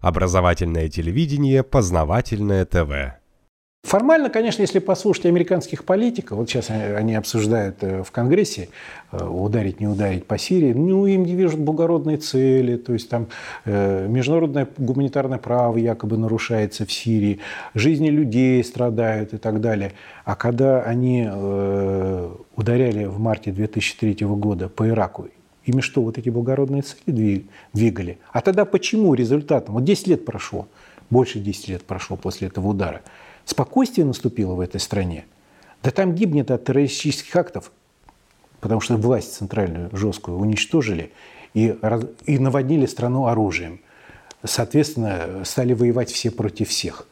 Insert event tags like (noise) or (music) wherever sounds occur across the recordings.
Образовательное телевидение, познавательное ТВ. Формально, конечно, если послушать американских политиков, вот сейчас они обсуждают э, в Конгрессе, э, ударить, не ударить по Сирии, ну, им не движут благородные цели, то есть там э, международное гуманитарное право якобы нарушается в Сирии, жизни людей страдают и так далее. А когда они ударяли в марте 2003 года по Ираку, ими что, вот эти благородные цели двигали? А тогда почему результатом? Вот 10 лет прошло, больше 10 лет прошло после этого удара – Спокойствие наступило в этой стране. Да там гибнет от террористических актов, потому что власть центральную жесткую уничтожили и, и наводнили страну оружием. Соответственно, стали воевать все против всех.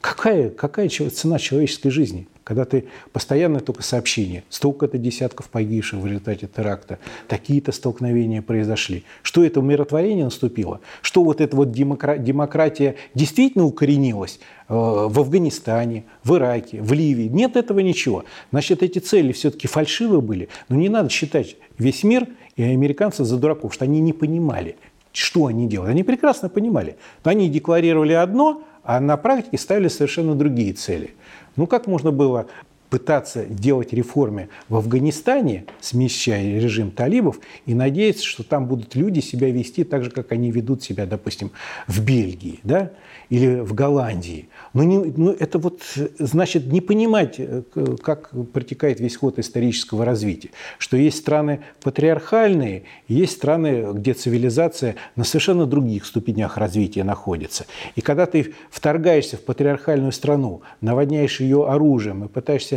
Какая, какая цена человеческой жизни? Когда ты постоянно только сообщения, столько-то десятков погибших в результате теракта, такие-то столкновения произошли. Что это умиротворение наступило? Что вот эта вот демократия действительно укоренилась э, в Афганистане, в Ираке, в Ливии? Нет этого ничего. Значит, эти цели все-таки фальшивы были. Но не надо считать весь мир и американцев за дураков, что они не понимали, что они делают. Они прекрасно понимали. Они декларировали одно, а на практике ставили совершенно другие цели. Ну как можно было пытаться делать реформы в Афганистане, смещая режим талибов, и надеяться, что там будут люди себя вести так же, как они ведут себя, допустим, в Бельгии да? или в Голландии. Но не, ну, это вот значит не понимать, э, как протекает весь ход исторического развития. Что есть страны патриархальные, есть страны, где цивилизация на совершенно других ступенях развития находится. И когда ты вторгаешься в патриархальную страну, наводняешь ее оружием и пытаешься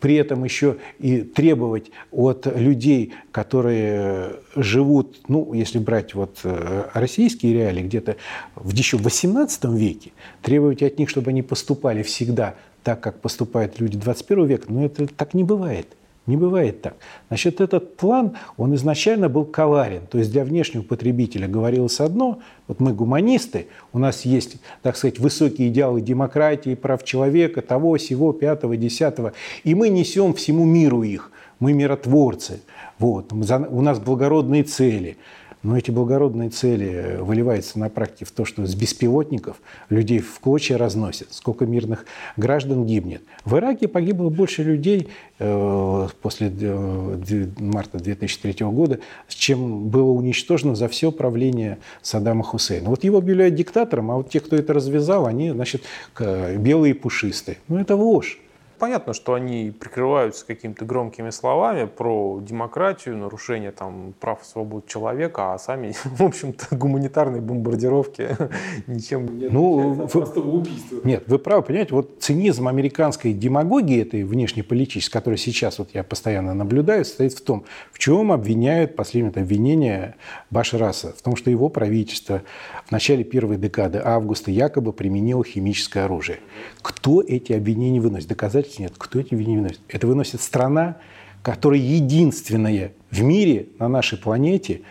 при этом еще и требовать от людей, которые живут, ну, если брать вот э, российские реалии, где-то в еще в 18 веке, требовать от них, чтобы они поступали всегда так, как поступают люди 21 века, но это так не бывает. Не бывает так. Значит, этот план, он изначально был коварен. То есть для внешнего потребителя говорилось одно, вот мы гуманисты, у нас есть, так сказать, высокие идеалы демократии, прав человека, того, сего, пятого, десятого, и мы несем всему миру их. Мы миротворцы. Вот. У нас благородные цели. Но эти благородные цели выливаются на практике в то, что с беспилотников людей в клочья разносят, сколько мирных граждан гибнет. В Ираке погибло больше людей э, после э, марта 2003 года, чем было уничтожено за все правление Саддама Хусейна. Вот его объявляют диктатором, а вот те, кто это развязал, они, значит, белые и пушистые. Ну, это ложь понятно, что они прикрываются какими-то громкими словами про демократию, нарушение там, прав и свобод человека, а сами, (laughs) в общем-то, гуманитарные бомбардировки (laughs) ничем не ну, простого убийства. Нет, вы правы, понимаете, вот цинизм американской демагогии, этой внешнеполитической, которую сейчас вот я постоянно наблюдаю, состоит в том, в чем обвиняют последнее обвинение Башараса, в том, что его правительство в начале первой декады августа якобы применило химическое оружие. Кто эти обвинения выносит? Доказательств доказательств нет. Кто эти выносит? Это выносит страна, которая единственная в мире, на нашей планете,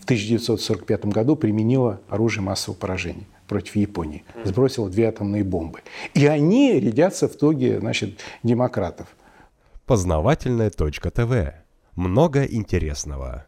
в 1945 году применила оружие массового поражения против Японии. Сбросила две атомные бомбы. И они рядятся в тоге, значит, демократов. Познавательная точка ТВ. Много интересного.